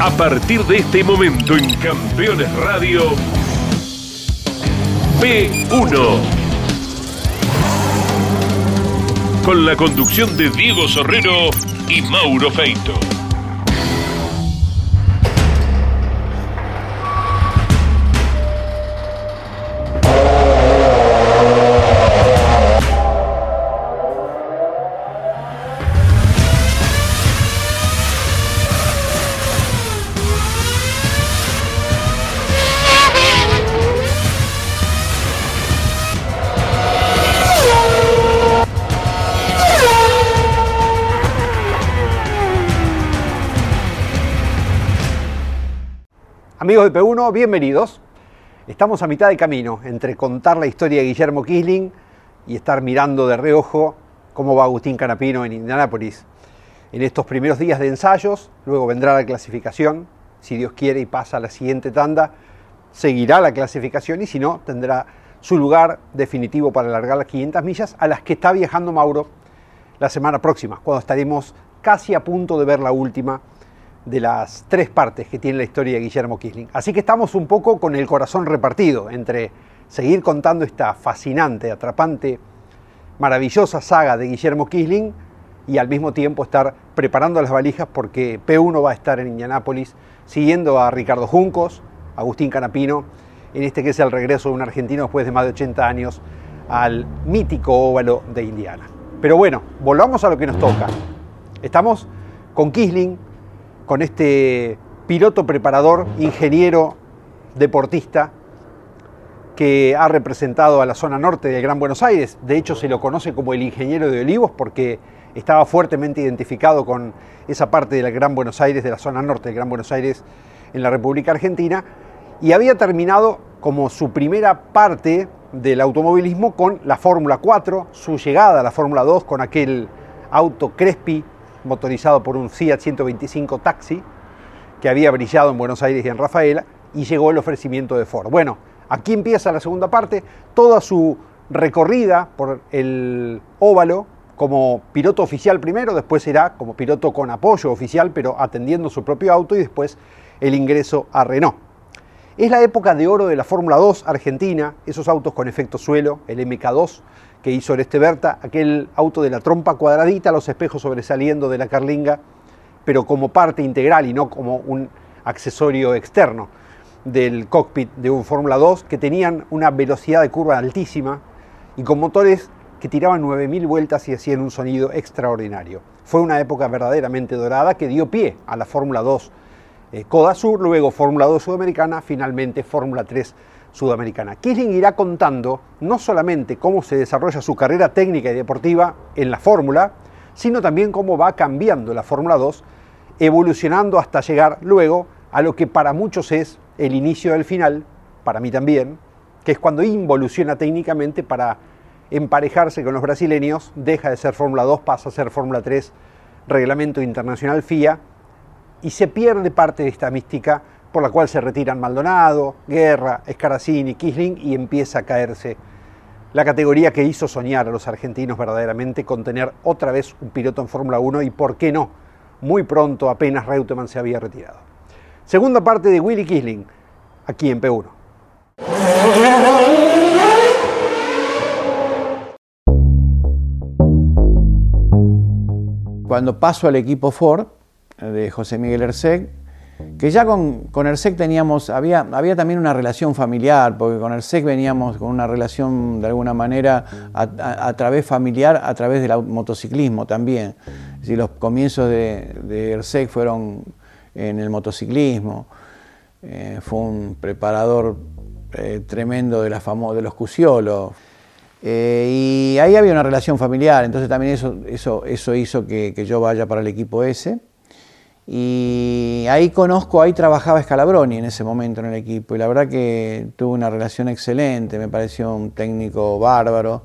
A partir de este momento en Campeones Radio, P1. Con la conducción de Diego Sorrero y Mauro Feito. Amigos de P1, bienvenidos. Estamos a mitad de camino entre contar la historia de Guillermo Kisling y estar mirando de reojo cómo va Agustín Canapino en Indianápolis. En estos primeros días de ensayos, luego vendrá la clasificación, si Dios quiere y pasa a la siguiente tanda, seguirá la clasificación y si no, tendrá su lugar definitivo para alargar las 500 millas a las que está viajando Mauro la semana próxima, cuando estaremos casi a punto de ver la última de las tres partes que tiene la historia de Guillermo Kisling. Así que estamos un poco con el corazón repartido entre seguir contando esta fascinante, atrapante, maravillosa saga de Guillermo Kisling y al mismo tiempo estar preparando las valijas porque P1 va a estar en Indianápolis siguiendo a Ricardo Juncos, Agustín Canapino, en este que es el regreso de un argentino después de más de 80 años al mítico óvalo de Indiana. Pero bueno, volvamos a lo que nos toca. Estamos con Kisling, con este piloto preparador, ingeniero, deportista, que ha representado a la zona norte del Gran Buenos Aires. De hecho, se lo conoce como el ingeniero de Olivos porque estaba fuertemente identificado con esa parte del Gran Buenos Aires, de la zona norte del Gran Buenos Aires en la República Argentina, y había terminado como su primera parte del automovilismo con la Fórmula 4, su llegada a la Fórmula 2 con aquel auto Crespi motorizado por un Fiat 125 Taxi, que había brillado en Buenos Aires y en Rafaela, y llegó el ofrecimiento de Ford. Bueno, aquí empieza la segunda parte, toda su recorrida por el óvalo como piloto oficial primero, después será como piloto con apoyo oficial, pero atendiendo su propio auto, y después el ingreso a Renault. Es la época de oro de la Fórmula 2 argentina, esos autos con efecto suelo, el MK2, que hizo este Berta, aquel auto de la trompa cuadradita, los espejos sobresaliendo de la carlinga, pero como parte integral y no como un accesorio externo del cockpit de un Fórmula 2, que tenían una velocidad de curva altísima y con motores que tiraban 9.000 vueltas y hacían un sonido extraordinario. Fue una época verdaderamente dorada que dio pie a la Fórmula 2 eh, Coda Sur, luego Fórmula 2 Sudamericana, finalmente Fórmula 3 sudamericana. Kisling irá contando no solamente cómo se desarrolla su carrera técnica y deportiva en la Fórmula, sino también cómo va cambiando la Fórmula 2, evolucionando hasta llegar luego a lo que para muchos es el inicio del final, para mí también, que es cuando involuciona técnicamente para emparejarse con los brasileños, deja de ser Fórmula 2, pasa a ser Fórmula 3, Reglamento Internacional FIA, y se pierde parte de esta mística por la cual se retiran Maldonado, Guerra, Escaracini, Kisling y empieza a caerse la categoría que hizo soñar a los argentinos verdaderamente con tener otra vez un piloto en Fórmula 1 y por qué no, muy pronto apenas Reutemann se había retirado. Segunda parte de Willy Kisling, aquí en P1. Cuando paso al equipo Ford de José Miguel Erseg, que ya con, con ERSEC teníamos, había, había también una relación familiar, porque con ERSEC veníamos con una relación de alguna manera a, través familiar, a través del motociclismo también. Si los comienzos de, de ERSEC fueron en el motociclismo, eh, fue un preparador eh, tremendo de, la de los Cusciolos. Eh, y ahí había una relación familiar, entonces también eso, eso, eso hizo que, que yo vaya para el equipo ese. Y ahí conozco, ahí trabajaba Scalabroni en ese momento en el equipo y la verdad que tuve una relación excelente, me pareció un técnico bárbaro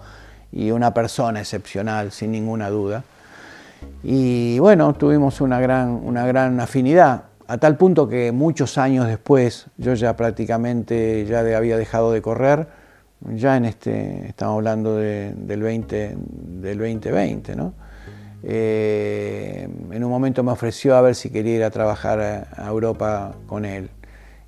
y una persona excepcional, sin ninguna duda. Y bueno, tuvimos una gran, una gran afinidad, a tal punto que muchos años después, yo ya prácticamente ya había dejado de correr, ya en este, estamos hablando del, 20, del 2020, ¿no? Eh, en un momento me ofreció a ver si quería ir a trabajar a Europa con él.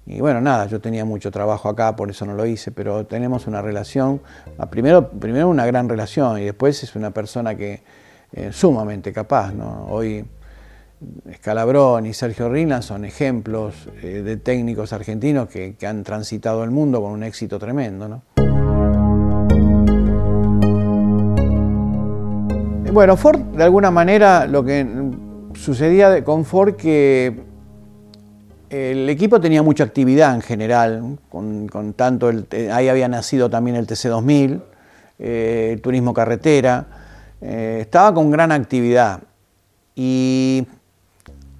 Y bueno, nada, yo tenía mucho trabajo acá, por eso no lo hice, pero tenemos una relación, ah, primero, primero una gran relación y después es una persona que es sumamente capaz. Hoy Escalabrón y Sergio Rina son ejemplos eh, de técnicos argentinos que, que, han transitado el mundo con un éxito tremendo. ¿no? Bueno, Ford, de alguna manera, lo que sucedía con Ford que el equipo tenía mucha actividad en general, con, tanto el, ahí había nacido también el TC2000, eh, el turismo carretera, eh, estaba con gran actividad. Y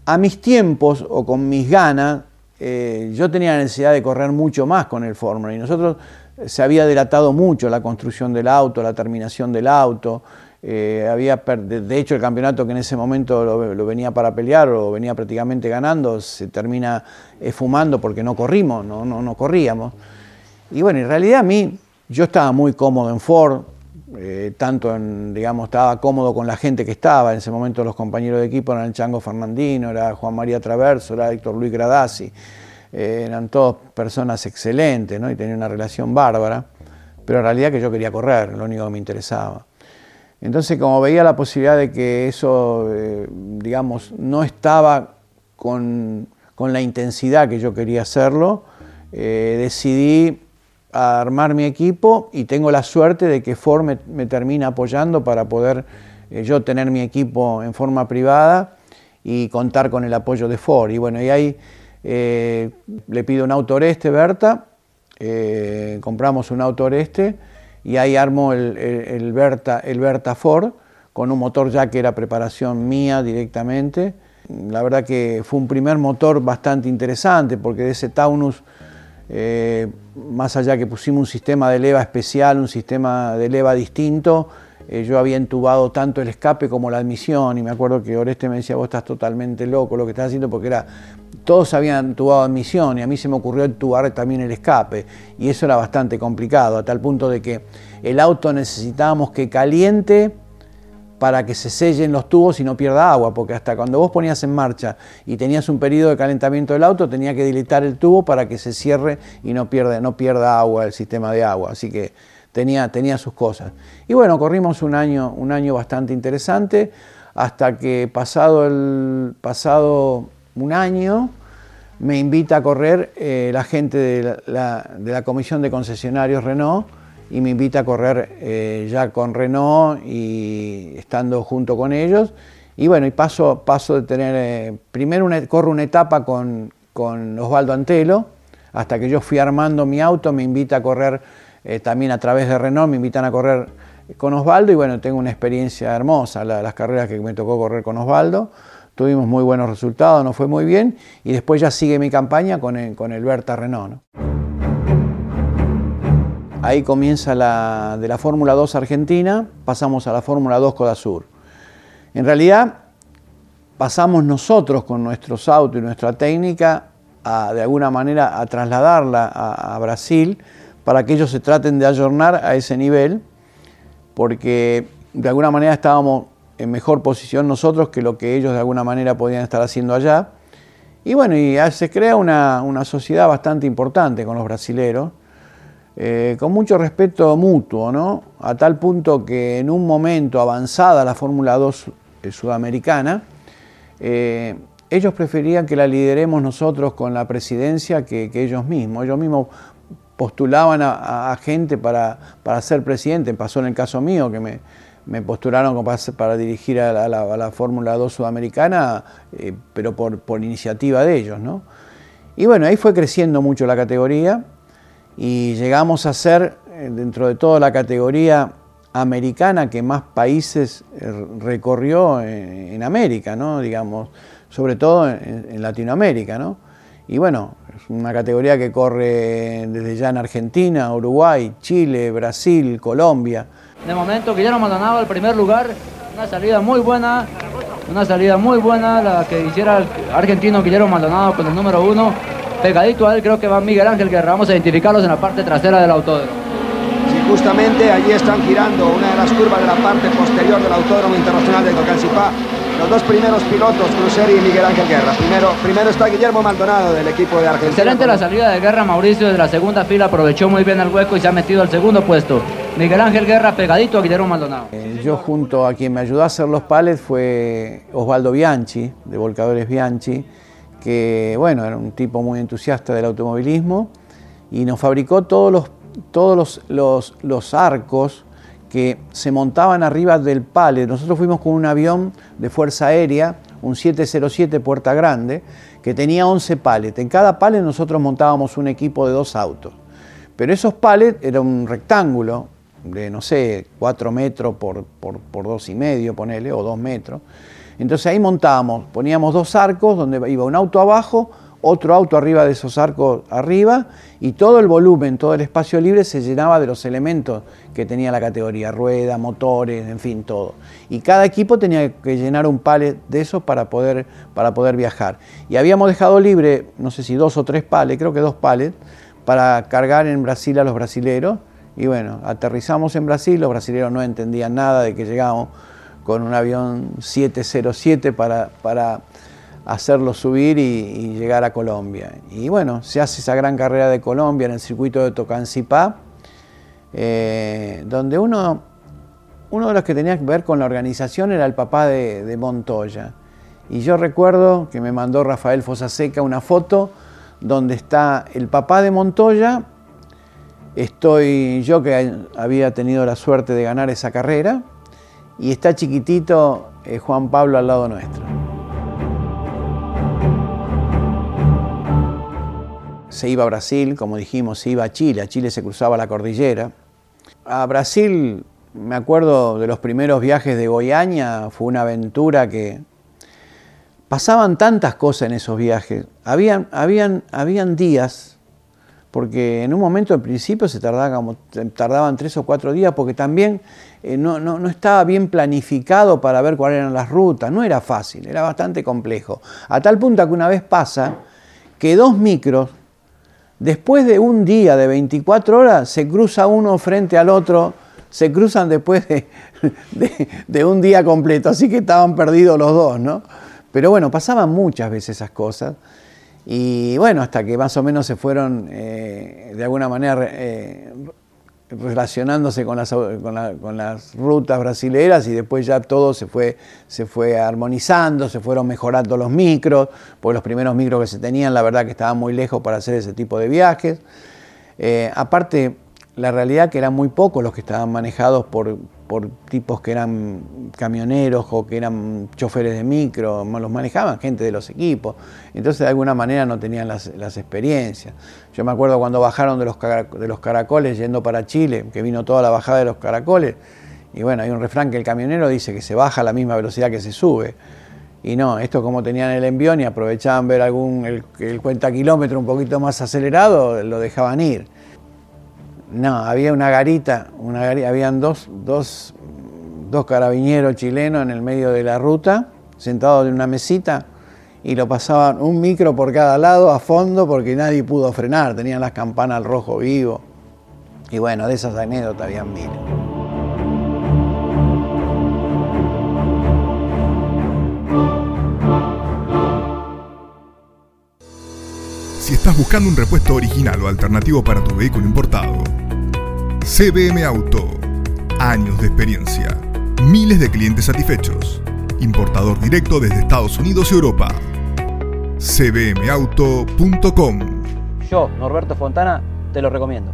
a mis tiempos o con mis ganas, eh, yo tenía la necesidad de correr mucho más con el Fórmula y nosotros se había delatado mucho la construcción del auto, la terminación del auto, eh, había de hecho, el campeonato que en ese momento lo, venía para pelear o venía prácticamente ganando, se termina esfumando porque no corrimos, no, no, no, corríamos. Y bueno, en realidad a mí, yo estaba muy cómodo en Ford, eh, tanto en, digamos, estaba cómodo con la gente que estaba. En ese momento los compañeros de equipo eran el Chango Fernandino, era Juan María Traverso, era Héctor Luis Gradasi. Eh, eran todas personas excelentes ¿no? y tenían una relación bárbara, pero en realidad que yo quería correr, lo único que me interesaba. Entonces, como veía la posibilidad de que eso, eh, digamos, no estaba con, la intensidad que yo quería hacerlo, eh, decidí armar mi equipo y tengo la suerte de que Ford me, termina apoyando para poder eh, yo tener mi equipo en forma privada y contar con el apoyo de Ford. Y bueno, y ahí le pido un auto Oreste, Berta, compramos un auto Oreste y ahí armó el, el, Berta, el Berta Ford con un motor ya que era preparación mía directamente. La verdad que fue un primer motor bastante interesante porque de ese Taunus, eh, más allá que pusimos un sistema de leva especial, un sistema de leva distinto, eh, yo había entubado tanto el escape como la admisión y me acuerdo que Oreste me decía, vos estás totalmente loco lo que estás haciendo porque era, todos habían entubado admisión y a mí se me ocurrió entubar también el escape y eso era bastante complicado, a tal punto de que el auto necesitábamos que caliente para que se sellen los tubos y no pierda agua, porque hasta cuando vos ponías en marcha y tenías un periodo de calentamiento del auto, tenía que dilatar el tubo para que se cierre y no pierda, no pierda agua el sistema de agua. Así que tenía, tenía sus cosas. Y bueno, corrimos un año, un año bastante interesante, hasta que pasado, el, pasado un año me invita a correr eh, la gente de la, de la, Comisión de Concesionarios Renault y me invita a correr eh, ya con Renault y estando junto con ellos. Y bueno, y paso, paso de tener, eh, primero una, corro una etapa con, con Osvaldo Antelo, hasta que yo fui armando mi auto, me invita a correr eh, también a través de Renault me invitan a correr con Osvaldo y bueno, tengo una experiencia hermosa, las carreras que me tocó correr con Osvaldo. Tuvimos muy buenos resultados, nos fue muy bien y después ya sigue mi campaña con el, con el Berta Renault. Ahí comienza la, de la Fórmula 2 Argentina, pasamos a la Fórmula 2 Coda Sur. En realidad, pasamos nosotros con nuestros autos y nuestra técnica a, de alguna manera a trasladarla a Brasil para que ellos se traten de ayornar a ese nivel, porque de alguna manera estábamos en mejor posición nosotros que lo que ellos de alguna manera podían estar haciendo allá. Y bueno, y se crea una, sociedad bastante importante con los brasileros, eh, con mucho respeto mutuo, ¿no? A tal punto que en un momento avanzada la Fórmula 2 eh, sudamericana, eh, ellos preferían que la lideremos nosotros con la presidencia que, que ellos mismos. Ellos mismos postulaban a, gente para, ser presidente. Pasó en el caso mío, que me, postularon para, dirigir a la, Fórmula 2 sudamericana, eh, pero por, iniciativa de ellos. ¿no? Y bueno, ahí fue creciendo mucho la categoría y llegamos a ser, eh, dentro de toda la categoría americana que más países eh, recorrió en, América, ¿no? digamos, sobre todo en, en Latinoamérica. ¿no? Y bueno, es una categoría que corre desde ya en Argentina, Uruguay, Chile, Brasil, Colombia. De momento Guillermo Maldonado al primer lugar, una salida muy buena, una salida muy buena la que hiciera el argentino Guillermo Maldonado con el número uno. Pegadito a él creo que va Miguel Ángel, que vamos a identificarlos en la parte trasera del autódromo. justamente allí están girando una de las curvas de la parte posterior del Autódromo Internacional de Tocancipá. Los dos primeros pilotos, Cruceri y Miguel Ángel Guerra. Primero, primero está Guillermo Maldonado del equipo de Argentina. Excelente la salida de Guerra, Mauricio de la segunda fila aprovechó muy bien el hueco y se ha metido al segundo puesto. Miguel Ángel Guerra pegadito a Guillermo Maldonado. Eh, yo junto a quien me ayudó a hacer los palets fue Osvaldo Bianchi, de Volcadores Bianchi, que bueno, era un tipo muy entusiasta del automovilismo y nos fabricó todos los, todos los, los, arcos que se montaban arriba del palet. Nosotros fuimos con un avión de Fuerza Aérea, un 707 Puerta Grande, que tenía 11 palets. En cada palet nosotros montábamos un equipo de dos autos. Pero esos palets era un rectángulo de, no sé, 4 metros por, por, por dos y medio, ponele, o 2 metros. Entonces ahí montábamos, poníamos dos arcos donde iba un auto abajo, otro auto arriba de esos arcos arriba y todo el volumen, todo el espacio libre se llenaba de los elementos que tenía la categoría, rueda, motores, en fin, todo. Y cada equipo tenía que llenar un palet de esos para poder, para poder viajar. Y habíamos dejado libre, no sé si dos o tres palets, creo que dos palets, para cargar en Brasil a los brasileros. Y bueno, aterrizamos en Brasil, los brasileros no entendían nada de que llegábamos con un avión 707 para, para hacerlo subir y, llegar a Colombia. Y bueno, se hace esa gran carrera de Colombia en el circuito de Tocancipá, eh, donde uno, uno de los que tenía que ver con la organización era el papá de, Montoya. Y yo recuerdo que me mandó Rafael Fosaseca una foto donde está el papá de Montoya, estoy yo que había tenido la suerte de ganar esa carrera, y está chiquitito eh, Juan Pablo al lado nuestro. Se iba a Brasil, como dijimos, se iba a Chile, a Chile se cruzaba la cordillera. A Brasil, me acuerdo de los primeros viajes de Goiânia, fue una aventura que pasaban tantas cosas en esos viajes. Habían, habían, habían días porque en un momento al principio se tardaba como, tardaban tres o cuatro días porque también eh, no, no, estaba bien planificado para ver cuáles eran las rutas, no era fácil, era bastante complejo. A tal punto que una vez pasa que dos micros, después de un día de 24 horas, se cruza uno frente al otro, se cruzan después de, un día completo, así que estaban perdidos los dos, ¿no? Pero bueno, pasaban muchas veces esas cosas. Y bueno, hasta que más o menos se fueron eh, de alguna manera eh, relacionándose con las, con, las, rutas brasileras y después ya todo se fue, se fue armonizando, se fueron mejorando los micros, porque los primeros micros que se tenían la verdad que estaban muy lejos para hacer ese tipo de viajes. Eh, aparte, la realidad que eran muy pocos los que estaban manejados por, por tipos que eran camioneros o que eran choferes de micro, los manejaban gente de los equipos, entonces de alguna manera no tenían las, experiencias. Yo me acuerdo cuando bajaron de los, caracoles yendo para Chile, que vino toda la bajada de los caracoles, y bueno, hay un refrán que el camionero dice que se baja a la misma velocidad que se sube. Y no, esto como tenían el envión y aprovechaban ver algún el, el cuenta kilómetro un poquito más acelerado, lo dejaban ir. No, había una garita, una habían dos, dos, carabineros chilenos en el medio de la ruta, sentados en una mesita, y lo pasaban un micro por cada lado a fondo porque nadie pudo frenar, tenían las campanas al rojo vivo. Y bueno, de esas anécdotas habían mil. Estás buscando un repuesto original o alternativo para tu vehículo importado, CBM Auto. Años de experiencia. Miles de clientes satisfechos. Importador directo desde Estados Unidos y Europa. cbmauto.com Yo, Norberto Fontana, te lo recomiendo.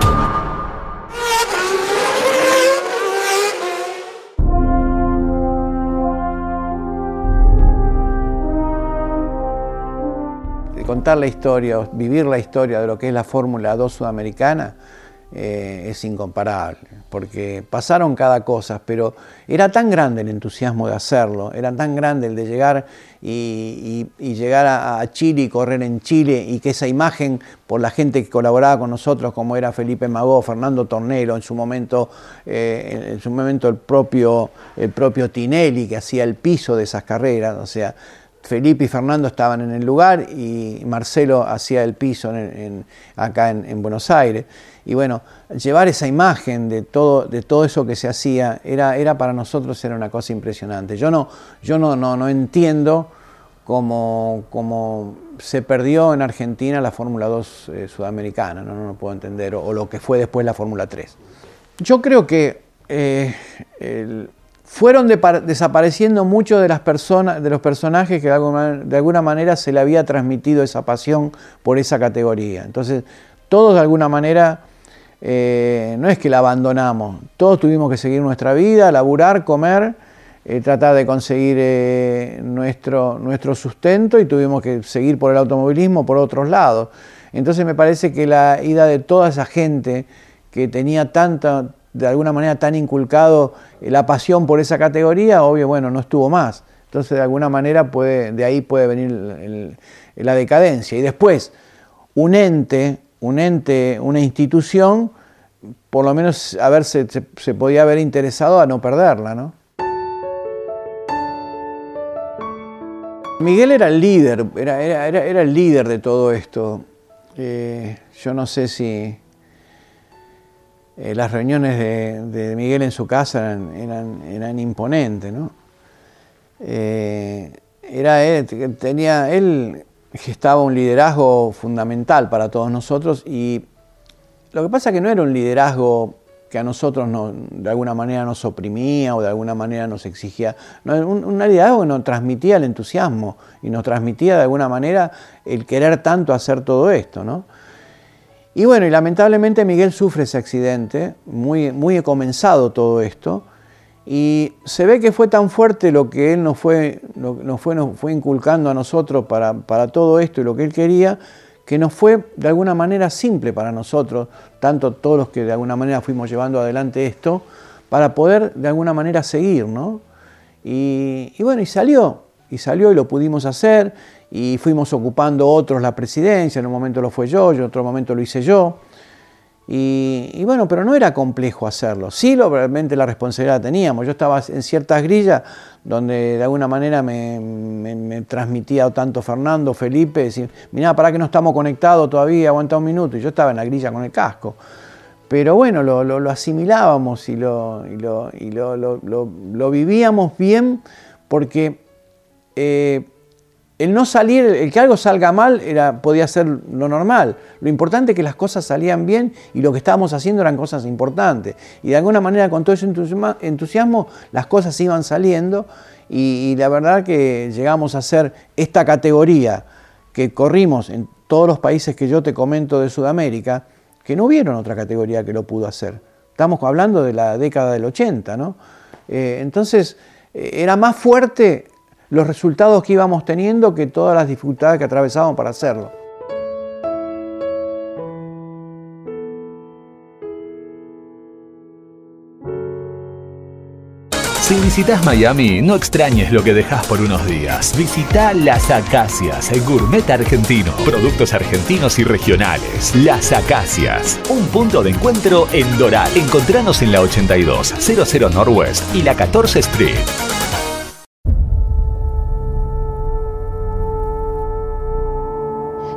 Contar la historia, vivir la historia de lo que es la Fórmula 2 sudamericana, eh, es incomparable, porque pasaron cada cosa, pero era tan grande el entusiasmo de hacerlo, era tan grande el de llegar y, llegar a, Chile y correr en Chile y que esa imagen por la gente que colaboraba con nosotros, como era Felipe Magó, Fernando Tornelo, en su momento, eh, en su momento el propio, el propio Tinelli que hacía el piso de esas carreras, o sea, Felipe y Fernando estaban en el lugar y Marcelo hacía el piso acá en Buenos Aires. Y bueno, llevar esa imagen de todo, de todo eso que se hacía era, era para nosotros era una cosa impresionante. Yo no, yo no, no, no entiendo cómo, cómo, se perdió en Argentina la Fórmula 2 eh, sudamericana, ¿no? no lo puedo entender, o, lo que fue después la Fórmula 3. Yo creo que eh, fueron desapareciendo muchos de, las personas, de los personajes que de alguna, manera se le había transmitido esa pasión por esa categoría. Entonces, todos de alguna manera eh, no es que la abandonamos, todos tuvimos que seguir nuestra vida, laburar, comer, eh, tratar de conseguir eh, nuestro, nuestro sustento y tuvimos que seguir por el automovilismo por otros lados. Entonces me parece que la ida de toda esa gente que tenía tanta, de alguna manera tan inculcado la pasión por esa categoría, obvio, bueno, no estuvo más. Entonces de alguna manera puede, de ahí puede venir la decadencia. Y después, un ente un ente, una institución, por lo menos a se, podía haber interesado a no perderla, ¿no? Miguel era el líder, era, era, el líder de todo esto. Eh, yo no sé si eh, las reuniones de, Miguel en su casa eran, imponentes, ¿no? Eh, era él, tenía, él gestaba un liderazgo fundamental para todos nosotros y lo que pasa es que no era un liderazgo que a nosotros de alguna manera nos oprimía o de alguna manera nos exigía, no, un, un, liderazgo que nos transmitía el entusiasmo y nos transmitía de alguna manera el querer tanto hacer todo esto. ¿no? Y bueno, y lamentablemente Miguel sufre ese accidente, muy, muy comenzado todo esto, y se ve que fue tan fuerte lo que él nos fue, nos fue, nos fue inculcando a nosotros para, para, todo esto y lo que él quería, que nos fue de alguna manera simple para nosotros, tanto todos los que de alguna manera fuimos llevando adelante esto, para poder de alguna manera seguir, ¿no? Y, y bueno, y salió, y salió y lo pudimos hacer, y fuimos ocupando otros la presidencia, en un momento lo fue yo, en otro momento lo hice yo. Y, bueno, pero no era complejo hacerlo. Sí, lo, realmente la responsabilidad teníamos. Yo estaba en ciertas grillas donde de alguna manera me, transmitía tanto Fernando, Felipe, decir, mirá, para que no estamos conectados todavía, aguanta un minuto. Y yo estaba en la grilla con el casco. Pero bueno, lo, asimilábamos y, lo, lo, vivíamos bien porque eh, el no salir, el que algo salga mal era, podía ser lo normal. Lo importante es que las cosas salían bien y lo que estábamos haciendo eran cosas importantes. Y de alguna manera con todo ese entusiasmo las cosas iban saliendo y, la verdad que llegamos a ser esta categoría que corrimos en todos los países que yo te comento de Sudamérica, que no hubieron otra categoría que lo pudo hacer. Estamos hablando de la década del 80, ¿no? Eh, entonces, eh, era más fuerte los resultados que íbamos teniendo que todas las dificultades que atravesábamos para hacerlo. Si visitas Miami, no extrañes lo que dejas por unos días. Visita Las Acacias, el gourmet argentino. Productos argentinos y regionales. Las Acacias, un punto de encuentro en Doral. Encontranos en la 82, 00 Northwest y la 14 Street.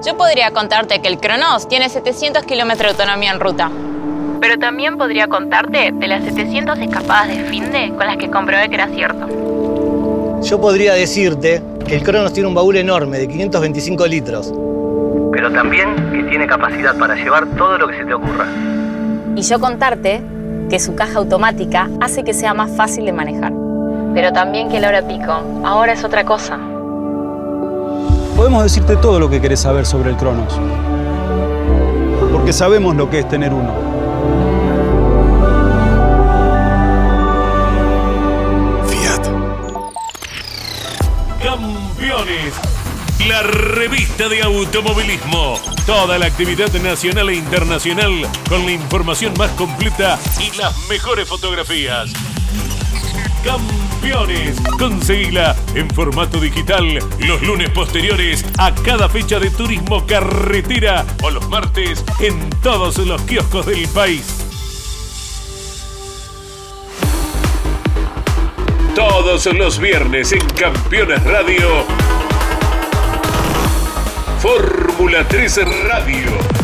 Yo podría contarte que el Cronos tiene 700 kilómetros de autonomía en ruta. Pero también podría contarte de las 700 escapadas de finde con las que comprobé que era cierto. Yo podría decirte que el Cronos tiene un baúl enorme de 525 litros. Pero también que tiene capacidad para llevar todo lo que se te ocurra. Y yo contarte que su caja automática hace que sea más fácil de manejar. Pero también que la hora pico ahora es otra cosa. Podemos decirte todo lo que querés saber sobre el Cronos. Porque sabemos lo que es tener uno. Fiat. Campeones. La revista de automovilismo. Toda la actividad nacional e internacional con la información más completa y las mejores fotografías. Campeones. Conseguila en formato digital los lunes posteriores a cada fecha de turismo carretera o los martes en todos los kioscos del país. Todos los viernes en Campeones Radio. Fórmula 3 Radio.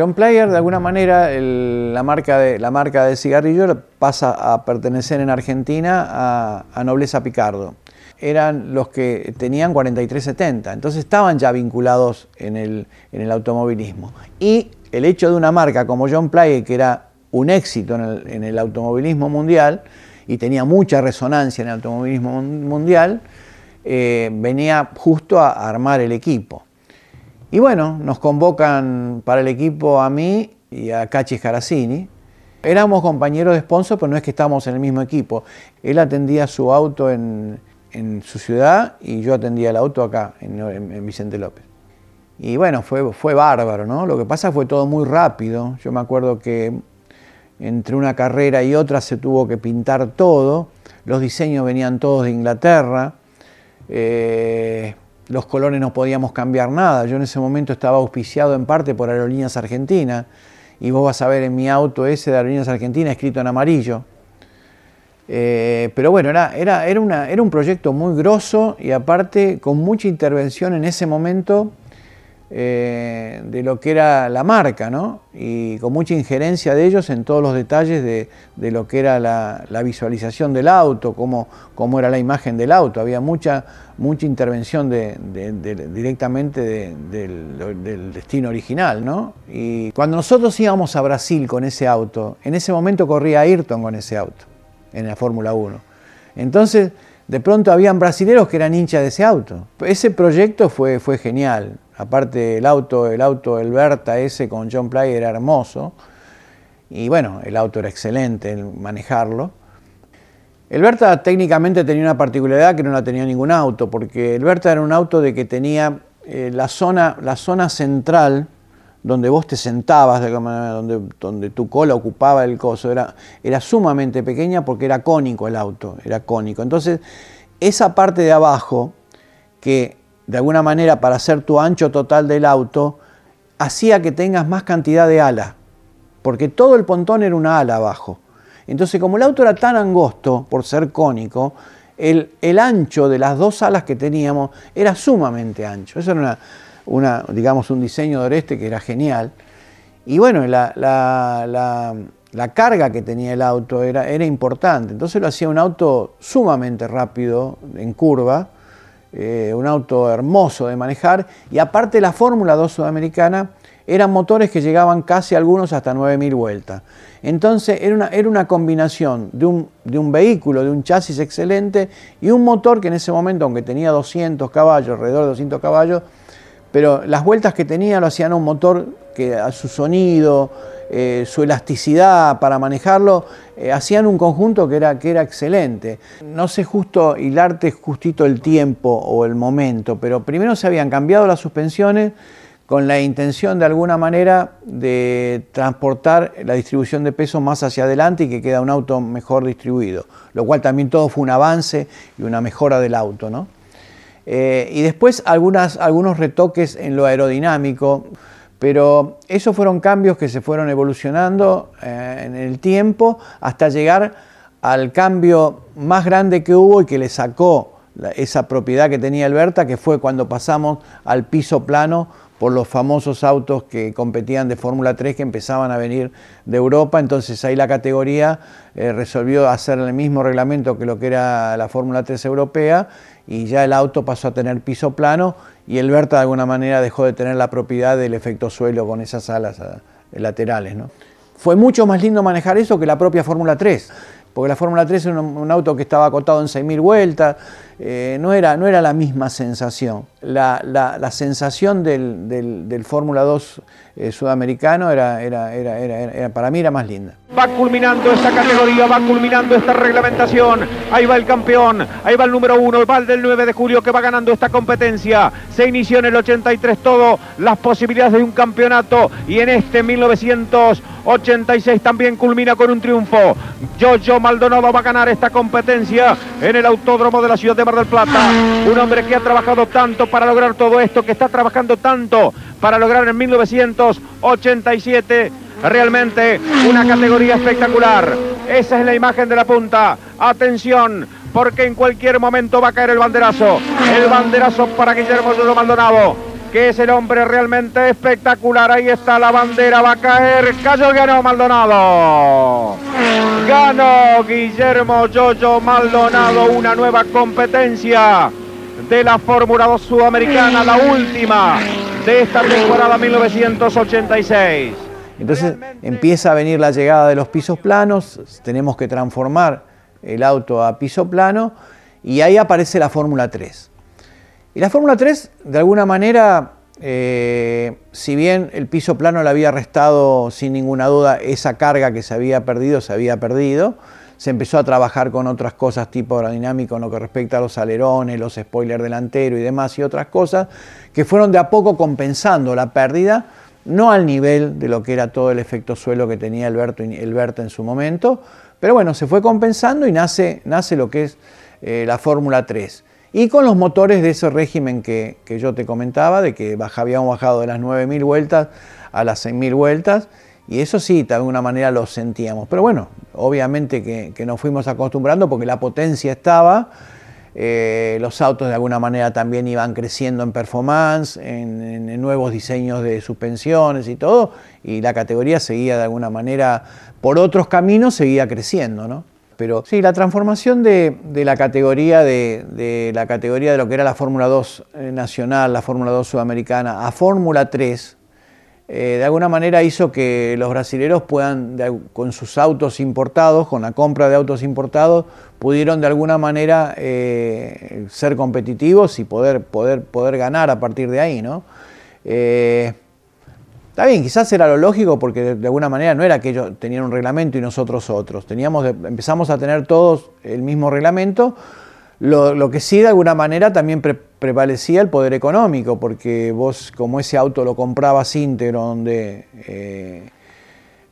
John Player, de alguna manera, la, marca de, la marca cigarrillo pasa a pertenecer en Argentina a, Nobleza Picardo. Eran los que tenían 4370, entonces estaban ya vinculados en el, automovilismo. Y el hecho de una marca como John Player, que era un éxito en el, automovilismo mundial y tenía mucha resonancia en el automovilismo mundial, eh, venía justo a armar el equipo. Y bueno, nos convocan para el equipo a mí y a Cachi Caracini. Éramos compañeros de sponsor, pero no es que estábamos en el mismo equipo. Él atendía su auto en, su ciudad y yo atendía el auto acá, en, Vicente López. Y bueno, fue, fue bárbaro, ¿no? Lo que pasa fue todo muy rápido. Yo me acuerdo que entre una carrera y otra se tuvo que pintar todo. Los diseños venían todos de Inglaterra. Eh, los colores no podíamos cambiar nada. Yo en ese momento estaba auspiciado en parte por Aerolíneas Argentina y vos vas a ver en mi auto ese de Aerolíneas Argentina escrito en amarillo. Eh, pero bueno, era, era, era, una, era un proyecto muy grosso y aparte con mucha intervención en ese momento eh, de lo que era la marca, ¿no? Y con mucha injerencia de ellos en todos los detalles de, lo que era la, visualización del auto, cómo, cómo, era la imagen del auto. Había mucha, mucha intervención directamente del, destino original, ¿no? Y cuando nosotros íbamos a Brasil con ese auto, en ese momento corría Ayrton con ese auto, en la Fórmula 1. Entonces, de pronto habían brasileros que eran hinchas de ese auto. Ese proyecto fue, fue genial. Aparte el auto, el auto, el Berta ese con John Play era hermoso. Y bueno, el auto era excelente en manejarlo. El Berta técnicamente tenía una particularidad que no la tenía ningún auto, porque el Berta era un auto de que tenía eh, la, zona, la zona central donde vos te sentabas, donde, donde tu cola ocupaba el coso, era, era sumamente pequeña porque era cónico el auto, era cónico. Entonces, esa parte de abajo, que de alguna manera para hacer tu ancho total del auto, hacía que tengas más cantidad de ala, porque todo el pontón era una ala abajo. Entonces, como el auto era tan angosto por ser cónico, el, ancho de las dos alas que teníamos era sumamente ancho. Eso era una, digamos, un diseño de Oreste que era genial. Y bueno, la, la, carga que tenía el auto era, era importante. Entonces lo hacía un auto sumamente rápido en curva eh, un auto hermoso de manejar y aparte la Fórmula 2 sudamericana eran motores que llegaban casi algunos hasta 9.000 vueltas. Entonces era una, era una combinación de un, de un, vehículo, de un chasis excelente y un motor que en ese momento, aunque tenía 200 caballos, alrededor de 200 caballos, pero las vueltas que tenía lo hacían un motor que a su sonido, eh, su elasticidad para manejarlo, eh, hacían un conjunto que era, que era excelente. No sé justo hilarte justito el tiempo o el momento, pero primero se habían cambiado las suspensiones con la intención de alguna manera de transportar la distribución de peso más hacia adelante y que queda un auto mejor distribuido, lo cual también todo fue un avance y una mejora del auto. ¿no? Eh, y después algunas, algunos retoques en lo aerodinámico. Pero esos fueron cambios que se fueron evolucionando eh, en el tiempo hasta llegar al cambio más grande que hubo y que le sacó esa propiedad que tenía Alberta, que fue cuando pasamos al piso plano por los famosos autos que competían de Fórmula 3 que empezaban a venir de Europa, entonces ahí la categoría eh, resolvió hacer el mismo reglamento que lo que era la Fórmula 3 europea y ya el auto pasó a tener piso plano y el Berta de alguna manera dejó de tener la propiedad del efecto suelo con esas alas eh, laterales. ¿no? Fue mucho más lindo manejar eso que la propia Fórmula 3 porque la Fórmula 3 es un, auto que estaba acotado en 6.000 vueltas, eh, no, era, no era la misma sensación. La, la, sensación del, del, Fórmula 2 eh, sudamericano era, era, era, para mí era más linda. Va culminando esta categoría, va culminando esta reglamentación. Ahí va el campeón, ahí va el número uno, va el del 9 de julio que va ganando esta competencia. Se inició en el 83 todo, las posibilidades de un campeonato y en este 1986 también culmina con un triunfo. Jojo Maldonado va a ganar esta competencia en el Autódromo de la ciudad de Del Plata. Un hombre que ha trabajado tanto para lograr todo esto, que está trabajando tanto para lograr en 1987 realmente una categoría espectacular. Esa es la imagen de la punta. Atención, porque en cualquier momento va a caer el banderazo. El banderazo para Guillermo Maldonado que es el hombre realmente espectacular. Ahí está la bandera, va a caer. Cayó, ganó Maldonado. Ganó Guillermo Yoyo Maldonado una nueva competencia de la Fórmula 2 Sudamericana, la última de esta temporada 1986. Entonces empieza a venir la llegada de los pisos planos, tenemos que transformar el auto a piso plano y ahí aparece la Fórmula 3. La Fórmula 3, de alguna manera, eh, si bien el piso plano le había restado sin ninguna duda esa carga que se había perdido, se había perdido, se empezó a trabajar con otras cosas tipo aerodinámico en lo que respecta a los alerones, los spoilers delanteros y demás y otras cosas que fueron de a poco compensando la pérdida, no al nivel de lo que era todo el efecto suelo que tenía el Berta en su momento, pero bueno, se fue compensando y nace, nace lo que es eh, la Fórmula 3 y con los motores de ese régimen que, yo te comentaba, de que habíamos bajado de las 9.000 vueltas a las 6.000 vueltas, y eso sí, de alguna manera lo sentíamos. Pero bueno, obviamente que, nos fuimos acostumbrando porque la potencia estaba, eh, los autos de alguna manera también iban creciendo en performance, en, en, nuevos diseños de suspensiones y todo, y la categoría seguía de alguna manera, por otros caminos, seguía creciendo, ¿no? Pero sí, la transformación de, la categoría de, la categoría de lo que era la Fórmula 2 eh, nacional, la Fórmula 2 sudamericana, a Fórmula 3, eh, de alguna manera hizo que los brasileros puedan, con sus autos importados, con la compra de autos importados, pudieron de alguna manera eh, ser competitivos y poder, poder, poder ganar a partir de ahí, ¿no? Está bien, quizás era lo lógico porque de, alguna manera no era que ellos tenían un reglamento y nosotros otros. Teníamos, empezamos a tener todos el mismo reglamento. Lo, que sí de alguna manera también prevalecía el poder económico, porque vos como ese auto lo comprabas íntegro, donde eh,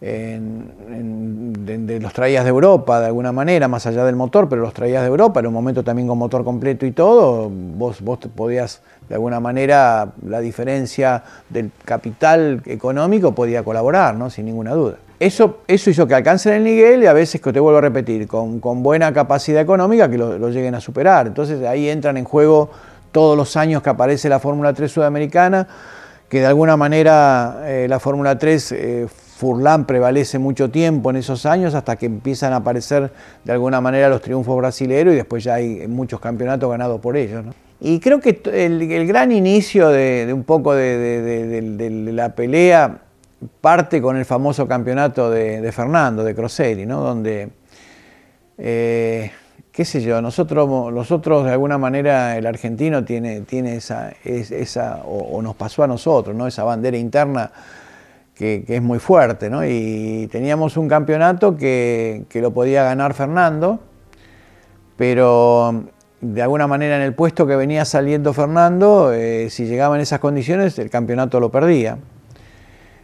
de, los traías de Europa de alguna manera, más allá del motor, pero los traías de Europa, en un momento también con motor completo y todo, vos, vos podías de alguna manera la diferencia del capital económico podía colaborar, ¿no? sin ninguna duda. Eso, eso hizo que alcancen el nivel y a veces, que te vuelvo a repetir, con, buena capacidad económica que lo, lleguen a superar. Entonces ahí entran en juego todos los años que aparece la Fórmula 3 sudamericana, que de alguna manera eh, la Fórmula 3 Furlan prevalece mucho tiempo en esos años hasta que empiezan a aparecer de alguna manera los triunfos brasileños y después ya hay muchos campeonatos ganados por ellos. Y creo que el, gran inicio de, un poco de, la pelea parte con el famoso campeonato de, Fernando, de Crosselli, ¿no? donde, eh, qué sé yo, nosotros, nosotros de alguna manera el argentino tiene, tiene esa, o, o, nos pasó a nosotros, ¿no? esa bandera interna que, es muy fuerte, ¿no? Y teníamos un campeonato que, lo podía ganar Fernando, pero de alguna manera en el puesto que venía saliendo Fernando, eh, si llegaba en esas condiciones, el campeonato lo perdía.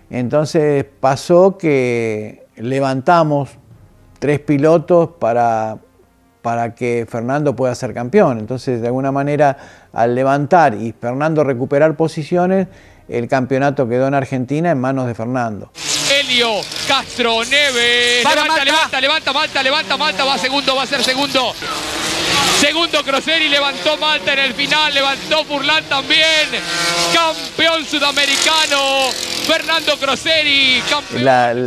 Entonces pasó que levantamos tres pilotos para, para que Fernando pueda ser campeón. Entonces, de alguna manera, al levantar y Fernando recuperar posiciones, el campeonato quedó en Argentina en manos de Fernando. Helio, Castro, Neves. levanta, levanta, levanta, Malta, levanta, Malta, va segundo, va a ser segundo. Segundo Croseri levantó Malta en el final, levantó Furlan también. Campeón sudamericano, Fernando Croseri.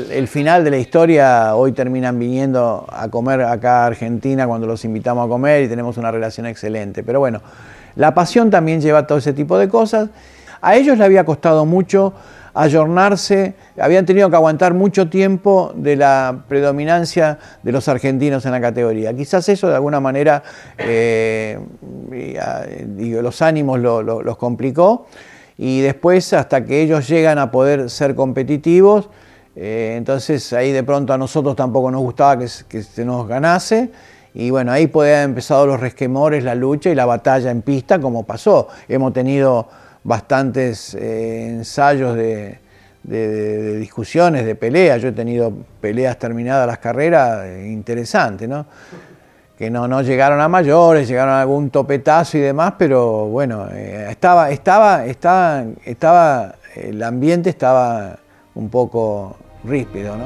el final de la historia, hoy terminan viniendo a comer acá a Argentina cuando los invitamos a comer y tenemos una relación excelente. Pero bueno, la pasión también lleva todo ese tipo de cosas. A ellos le había costado mucho ayornarse, habían tenido que aguantar mucho tiempo de la predominancia de los argentinos en la categoría. Quizás eso de alguna manera eh, los ánimos los complicó y después hasta que ellos llegan a poder ser competitivos, eh, entonces ahí de pronto a nosotros tampoco nos gustaba que, se nos ganase. Y bueno, ahí podían haber empezado los resquemores, la lucha y la batalla en pista, como pasó. Hemos tenido bastantes eh, ensayos de, discusiones, de peleas. Yo he tenido peleas terminadas las carreras eh, interesantes, ¿no? Que no, no llegaron a mayores, llegaron a algún topetazo y demás, pero bueno, eh, estaba, estaba, estaba, estaba, el ambiente estaba un poco ríspido, ¿no?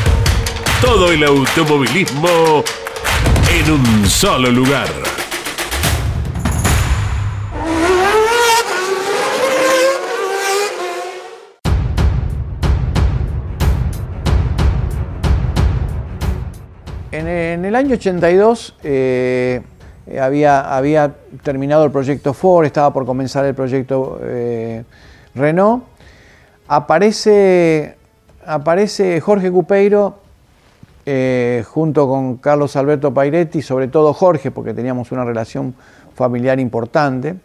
todo el automovilismo en un solo lugar. En, el año 82 eh, había, había, terminado el proyecto Ford, estaba por comenzar el proyecto eh, Renault. Aparece, aparece Jorge Cupeiro eh, junto con Carlos Alberto Pairetti, sobre todo Jorge, porque teníamos una relación familiar importante,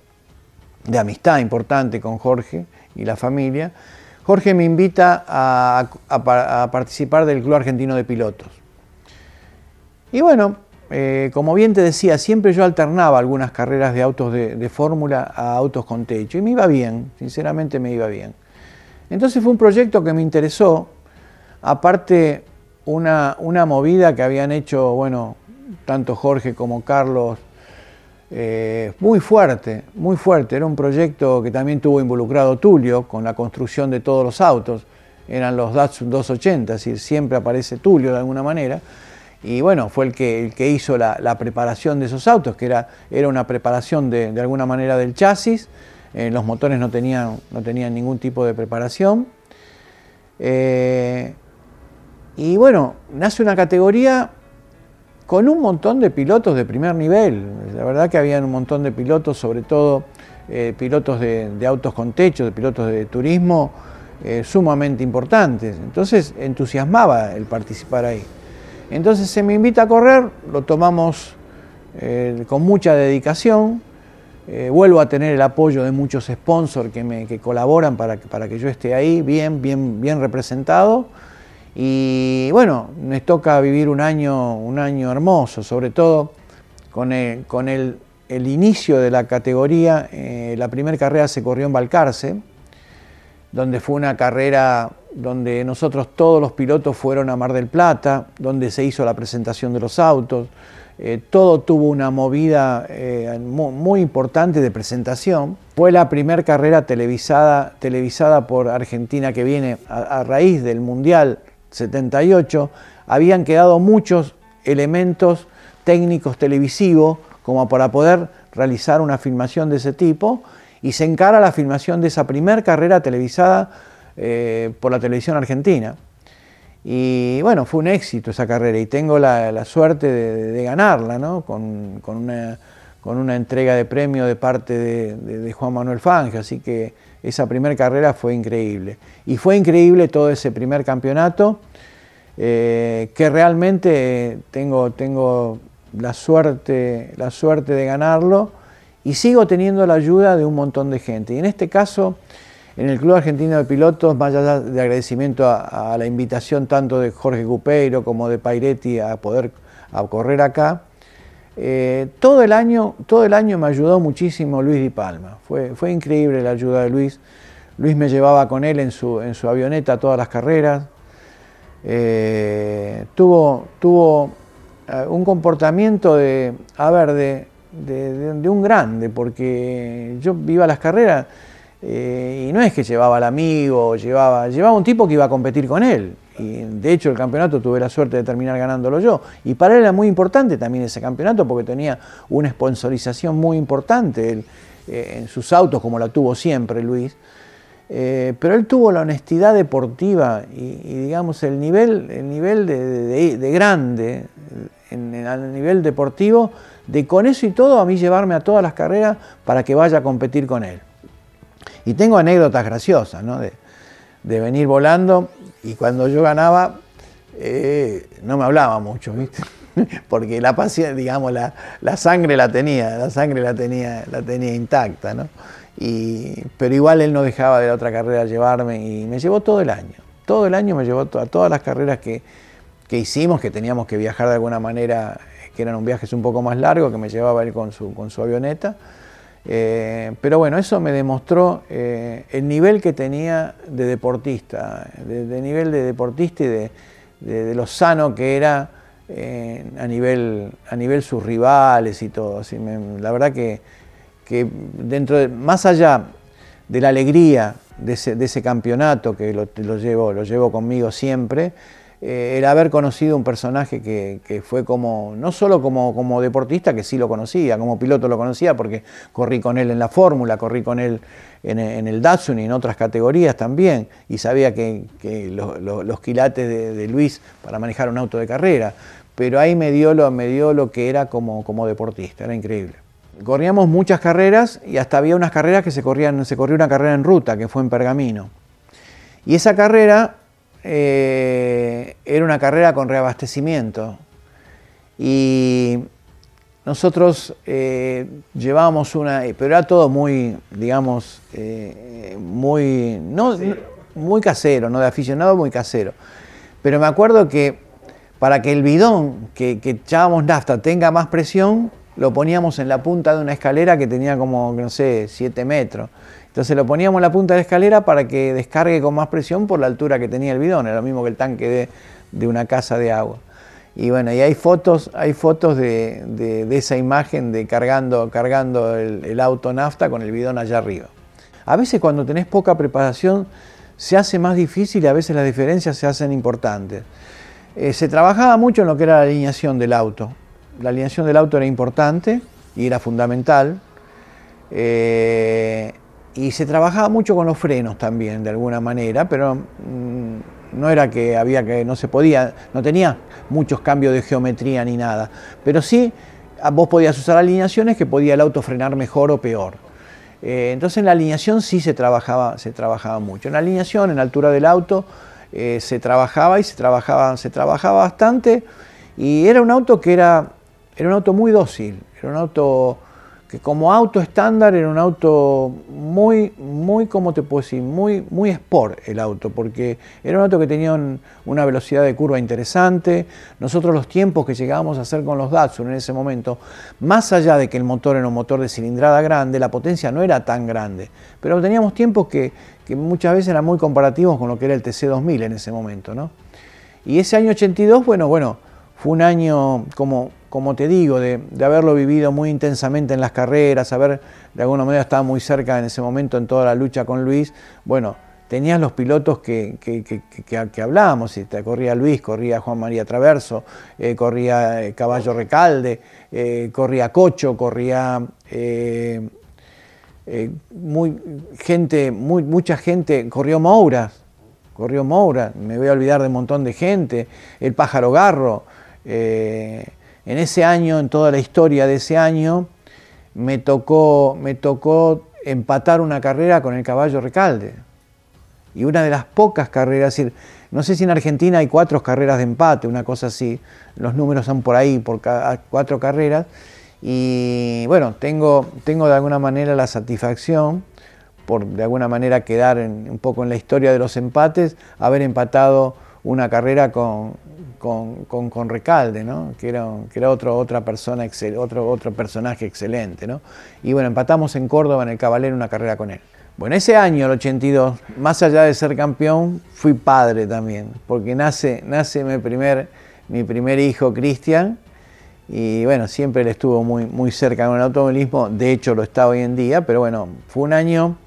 de amistad importante con Jorge y la familia, Jorge me invita a, participar del Club Argentino de Pilotos. Y bueno, eh, como bien te decía, siempre yo alternaba algunas carreras de autos de fórmula a autos con techo y me iba bien, sinceramente me iba bien. Entonces fue un proyecto que me interesó, aparte una, movida que habían hecho, bueno, tanto Jorge como Carlos, eh, muy fuerte, muy fuerte. Era un proyecto que también tuvo involucrado Tulio con la construcción de todos los autos. eran los Datsun 280, es decir, siempre aparece Tulio de alguna manera. Y bueno, fue el que, el que hizo la, preparación de esos autos, que era, era una preparación de, de alguna manera del chasis. Eh, los motores no tenían, no tenían ningún tipo de preparación. Eh, y bueno, nace una categoría con un montón de pilotos de primer nivel. La verdad que habían un montón de pilotos, sobre todo eh, pilotos de, autos con techo, de pilotos de turismo, eh, sumamente importantes. Entonces entusiasmaba el participar ahí. Entonces se me invita a correr, lo tomamos eh, con mucha dedicación. vuelvo a tener el apoyo de muchos sponsors que, me, que colaboran para, para que yo esté ahí bien, bien, bien representado. Y bueno, me toca vivir un año, un año hermoso, sobre todo con el, con el, inicio de la categoría. Eh, la primera carrera se corrió en Balcarce, donde fue una carrera donde nosotros todos los pilotos fueron a Mar del Plata, donde se hizo la presentación de los autos. Eh, todo tuvo una movida eh, muy, importante de presentación. Fue la primera carrera televisada, televisada por Argentina que viene a raíz del Mundial 78, habían quedado muchos elementos técnicos televisivos como para poder realizar una filmación de ese tipo y se encara la filmación de esa primer carrera televisada eh, por la televisión argentina. Y bueno, fue un éxito esa carrera y tengo la, suerte de, ganarla, ¿no? con, una, entrega de premio de parte de, Juan Manuel Fanje, así que esa primera carrera fue increíble. Y fue increíble todo ese primer campeonato, eh, que realmente tengo, tengo la, suerte, la suerte de ganarlo y sigo teniendo la ayuda de un montón de gente. Y en este caso, en el Club Argentino de Pilotos, más allá de agradecimiento a, la invitación tanto de Jorge Cupeiro como de Pairetti a poder correr acá, eh, todo, el año, todo el año me ayudó muchísimo Luis Di Palma. Fue, fue increíble la ayuda de Luis. Luis me llevaba con él en su, en su avioneta todas las carreras. Eh, tuvo, tuvo eh, un comportamiento de, a ver, de, de, un grande, porque yo iba a las carreras y no es que llevaba al amigo, llevaba, llevaba un tipo que iba a competir con él. De hecho el campeonato tuve la suerte de terminar ganándolo yo. Y para él era muy importante también ese campeonato porque tenía una sponsorización muy importante eh, en sus autos, como la tuvo siempre Luis. Eh, pero él tuvo la honestidad deportiva y, digamos el nivel, el nivel de, grande, en, el nivel deportivo, de con eso y todo a mí llevarme a todas las carreras para que vaya a competir con él. Y tengo anécdotas graciosas, de venir volando y cuando yo ganaba eh, no me hablaba mucho, ¿viste? Porque la pasión, digamos, la, sangre la tenía, la sangre la tenía, la tenía intacta, ¿no? Y, pero igual él no dejaba de la otra carrera llevarme y me llevó todo el año. Todo el año me llevó a todas las carreras que, que hicimos, que teníamos que viajar de alguna manera, que eran un viajes un poco más largos, que me llevaba él con su, con su avioneta. Eh, pero bueno, eso me demostró eh, el nivel que tenía de deportista, de, nivel de deportista y de, lo sano que era eh, a, nivel, a nivel sus rivales y todo. La verdad que, dentro de, más allá de la alegría de ese, campeonato que lo, lo, lo llevo conmigo siempre, eh, el haber conocido un personaje que, fue como, no solo como, como, deportista, que sí lo conocía, como piloto lo conocía, porque corrí con él en la fórmula, corrí con él en, el Datsun y en otras categorías también, y sabía que, los quilates de, Luis para manejar un auto de carrera, pero ahí me dio lo, me dio lo que era como, como deportista, era increíble. Corríamos muchas carreras y hasta había unas carreras que se corrían, se corrió una carrera en ruta, que fue en Pergamino. Y esa carrera eh, era una carrera con reabastecimiento. Y nosotros eh, llevábamos una, pero era todo muy, digamos, eh, muy, no, muy casero, no de aficionado, muy casero. Pero me acuerdo que para que el bidón que, que echábamos nafta tenga más presión, lo poníamos en la punta de una escalera que tenía como, no sé, 7 metros. Entonces lo poníamos en la punta de la escalera para que descargue con más presión por la altura que tenía el bidón, era lo mismo que el tanque de, una casa de agua. Y bueno, y hay fotos, hay fotos de, esa imagen de cargando, cargando el, auto nafta con el bidón allá arriba. A veces cuando tenés poca preparación se hace más difícil y a veces las diferencias se hacen importantes. Eh, se trabajaba mucho en lo que era la alineación del auto. La alineación del auto era importante y era fundamental. Eh, y se trabajaba mucho con los frenos también, de alguna manera, pero mm, no era que había que, no se podía, no tenía muchos cambios de geometría ni nada. Pero sí, vos podías usar alineaciones que podía el auto frenar mejor o peor. Eh, entonces en la alineación sí se trabajaba, se trabajaba mucho. En la alineación, en la altura del auto, eh, se trabajaba y se trabajaba, se trabajaba bastante. Y era un auto que era, era un auto muy dócil, era un auto que como auto estándar era un auto muy, muy, ¿cómo te puedo decir? Muy, muy sport el auto, porque era un auto que tenía una velocidad de curva interesante. Nosotros los tiempos que llegábamos a hacer con los Datsun en ese momento, más allá de que el motor era un motor de cilindrada grande, la potencia no era tan grande, pero teníamos tiempos que, que muchas veces eran muy comparativos con lo que era el TC2000 en ese momento, ¿no? Y ese año 82, bueno, bueno, fue un año como como te digo, de, haberlo vivido muy intensamente en las carreras, haber de alguna manera estaba muy cerca en ese momento en toda la lucha con Luis, bueno, tenías los pilotos que, que, hablábamos, te corría Luis, corría Juan María Traverso, eh, corría eh, Caballo Recalde, eh, corría Cocho, corría muy, gente, mucha gente, corrió Moura, corrió Moura, me voy a olvidar de un montón de gente, el pájaro Garro. En ese año, en toda la historia de ese año, me tocó, me tocó empatar una carrera con el caballo Recalde. Y una de las pocas carreras, no sé si en Argentina hay cuatro carreras de empate, una cosa así, los números son por ahí, por cuatro carreras. Y bueno, tengo, tengo de alguna manera la satisfacción, por de alguna manera quedar un poco en la historia de los empates, haber empatado una carrera con, con, Recalde, ¿no? que era, que era otro, otra persona, otro, otro personaje excelente. ¿no? Y bueno, empatamos en Córdoba en el Cabalero una carrera con él. Bueno, ese año, el 82, más allá de ser campeón, fui padre también, porque nace, nace mi, primer, mi primer hijo, Cristian, y bueno, siempre él estuvo muy, muy cerca con el automovilismo, de hecho lo está hoy en día, pero bueno, fue un año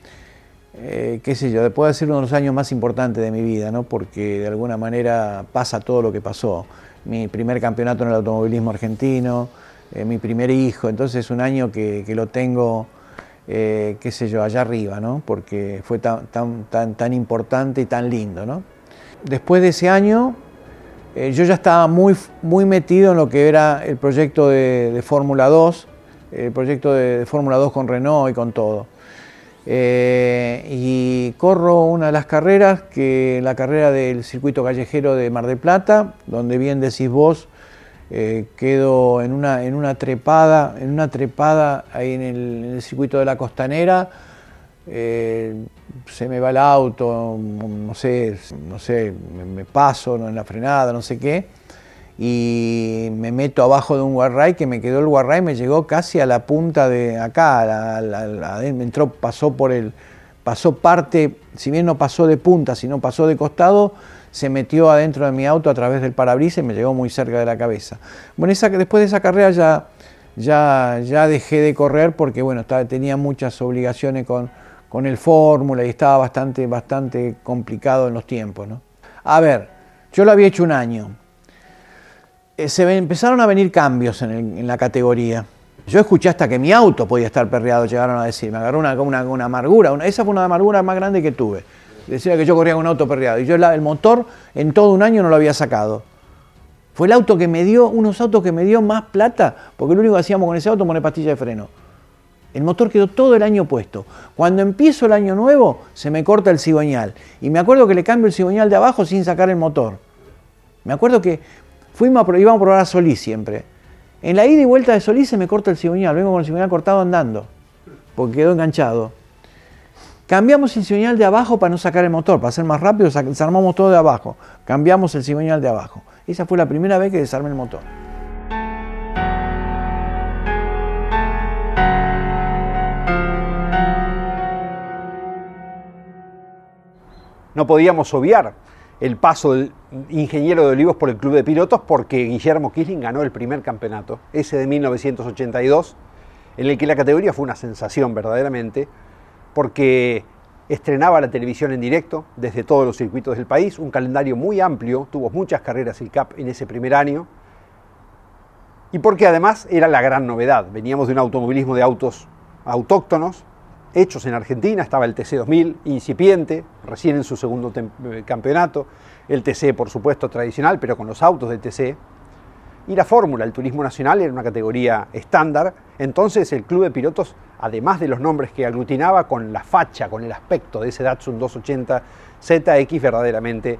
eh, qué sé yo, puede ser uno de los años más importantes de mi vida, ¿no? porque de alguna manera pasa todo lo que pasó. Mi primer campeonato en el automovilismo argentino, eh, mi primer hijo, entonces es un año que, lo tengo, eh, qué sé yo, allá arriba, ¿no? porque fue tan, tan, tan, importante y tan lindo. ¿no? Después de ese año, yo ya estaba muy, muy metido en lo que era el proyecto de, Fórmula 2, el proyecto de Fórmula 2 con Renault y con todo. Eh, y corro una de las carreras, que la carrera del circuito callejero de Mar del Plata, donde bien decís vos, eh, quedo en una, en una trepada, en una trepada ahí en el, circuito de la costanera, eh, se me va el auto, no sé, no sé, me, paso en la frenada, no sé qué y me meto abajo de un guarray que me quedó el guarray, me llegó casi a la punta de acá, entró, pasó por el, pasó parte, si bien no pasó de punta, sino pasó de costado, se metió adentro de mi auto a través del parabrisas y me llegó muy cerca de la cabeza. Bueno, esa, después de esa carrera ya, ya, ya dejé de correr porque bueno, tenía muchas obligaciones con, con el Fórmula y estaba bastante, bastante complicado en los tiempos. ¿no? A ver, yo lo había hecho un año. Eh, se empezaron a venir cambios en, la categoría. Yo escuché hasta que mi auto podía estar perreado, llegaron a decir, me agarró una, una, amargura, esa fue una amargura más grande que tuve. Decía que yo corría con un auto perreado y yo el motor en todo un año no lo había sacado. Fue el auto que me dio, unos autos que me dio más plata, porque lo único que hacíamos con ese auto poner pastilla de freno. El motor quedó todo el año puesto. Cuando empiezo el año nuevo, se me corta el cigüeñal. Y me acuerdo que le cambio el cigüeñal de abajo sin sacar el motor. Me acuerdo que Fuimos a, íbamos a probar a Solís siempre. En la ida y vuelta de Solís se me corta el cigüeñal, vengo con el cigüeñal cortado andando, porque quedó enganchado. Cambiamos el cigüeñal de abajo para no sacar el motor, para ser más rápido, desarmamos todo de abajo. Cambiamos el cigüeñal de abajo. Esa fue la primera vez que desarmé el motor. No podíamos obviar el paso del ingeniero de Olivos por el Club de Pilotos porque Guillermo Kisling ganó el primer campeonato, ese de 1982, en el que la categoría fue una sensación verdaderamente, porque estrenaba la televisión en directo desde todos los circuitos del país, un calendario muy amplio, tuvo muchas carreras el CAP en ese primer año, y porque además era la gran novedad, veníamos de un automovilismo de autos autóctonos, hechos en Argentina, estaba el TC 2000 incipiente, recién en su segundo eh, campeonato, el TC por supuesto tradicional, pero con los autos del TC, y la fórmula, el turismo nacional era una categoría estándar, entonces el club de pilotos, además de los nombres que aglutinaba, con la facha, con el aspecto de ese Datsun 280 ZX, verdaderamente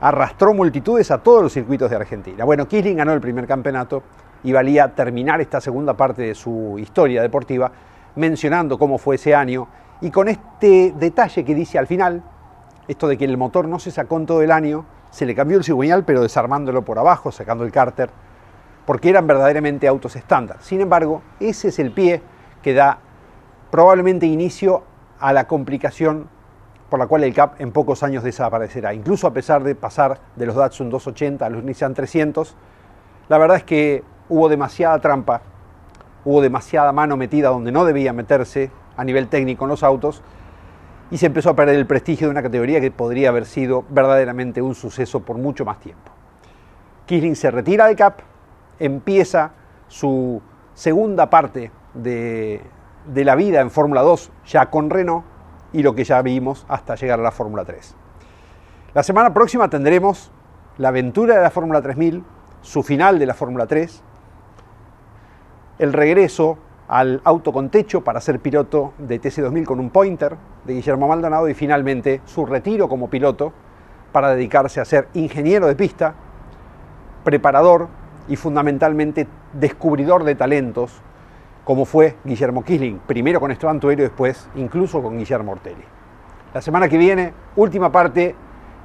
arrastró multitudes a todos los circuitos de Argentina. Bueno, Kisling ganó el primer campeonato y valía terminar esta segunda parte de su historia deportiva mencionando cómo fue ese año. Y con este detalle que dice al final, esto de que el motor no se sacó en todo el año, se le cambió el cigüeñal pero desarmándolo por abajo, sacando el cárter, porque eran verdaderamente autos estándar. Sin embargo, ese es el pie que da probablemente inicio a la complicación por la cual el CAP en pocos años desaparecerá. Incluso a pesar de pasar de los Datsun 280 a los Nissan 300, la verdad es que hubo demasiada trampa hubo demasiada mano metida donde no debía meterse a nivel técnico en los autos y se empezó a perder el prestigio de una categoría que podría haber sido verdaderamente un suceso por mucho más tiempo. Kisling se retira de CAP, empieza su segunda parte de, de la vida en Fórmula 2 ya con Renault y lo que ya vimos hasta llegar a la Fórmula 3. La semana próxima tendremos la aventura de la Fórmula 3000, su final de la Fórmula 3, el regreso al auto con techo para ser piloto de TC2000 con un pointer de Guillermo Maldonado y finalmente su retiro como piloto para dedicarse a ser ingeniero de pista, preparador y fundamentalmente descubridor de talentos como fue Guillermo Kisling, primero con Esteban Tuero y después incluso con Guillermo Ortelli. La semana que viene, última parte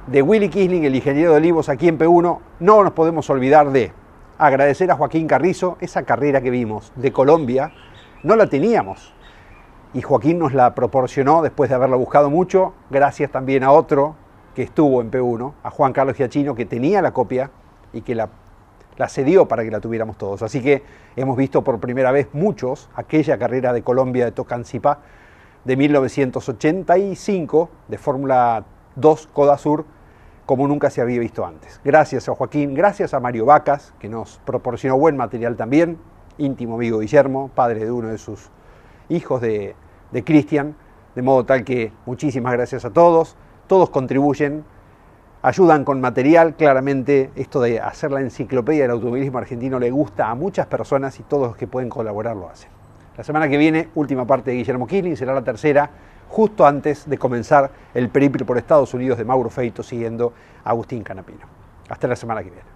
de Willy Kisling, el ingeniero de Olivos aquí en P1, no nos podemos olvidar de agradecer a Joaquín Carrizo esa carrera que vimos de Colombia, no la teníamos. Y Joaquín nos la proporcionó después de haberla buscado mucho, gracias también a otro que estuvo en P1, a Juan Carlos Giachino, que tenía la copia y que la, la cedió para que la tuviéramos todos. Así que hemos visto por primera vez muchos aquella carrera de Colombia de Tocancipá de 1985 de Fórmula 2 Coda Sur como nunca se había visto antes. Gracias a Joaquín, gracias a Mario Vacas, que nos proporcionó buen material también, íntimo amigo Guillermo, padre de uno de sus hijos de, de Cristian, de modo tal que muchísimas gracias a todos, todos contribuyen, ayudan con material, claramente esto de hacer la enciclopedia del automovilismo argentino le gusta a muchas personas y todos los que pueden colaborar lo hacen. La semana que viene, última parte de Guillermo Killing, será la tercera justo antes de comenzar el periplo por Estados Unidos de Mauro Feito siguiendo a Agustín Canapino. Hasta la semana que viene.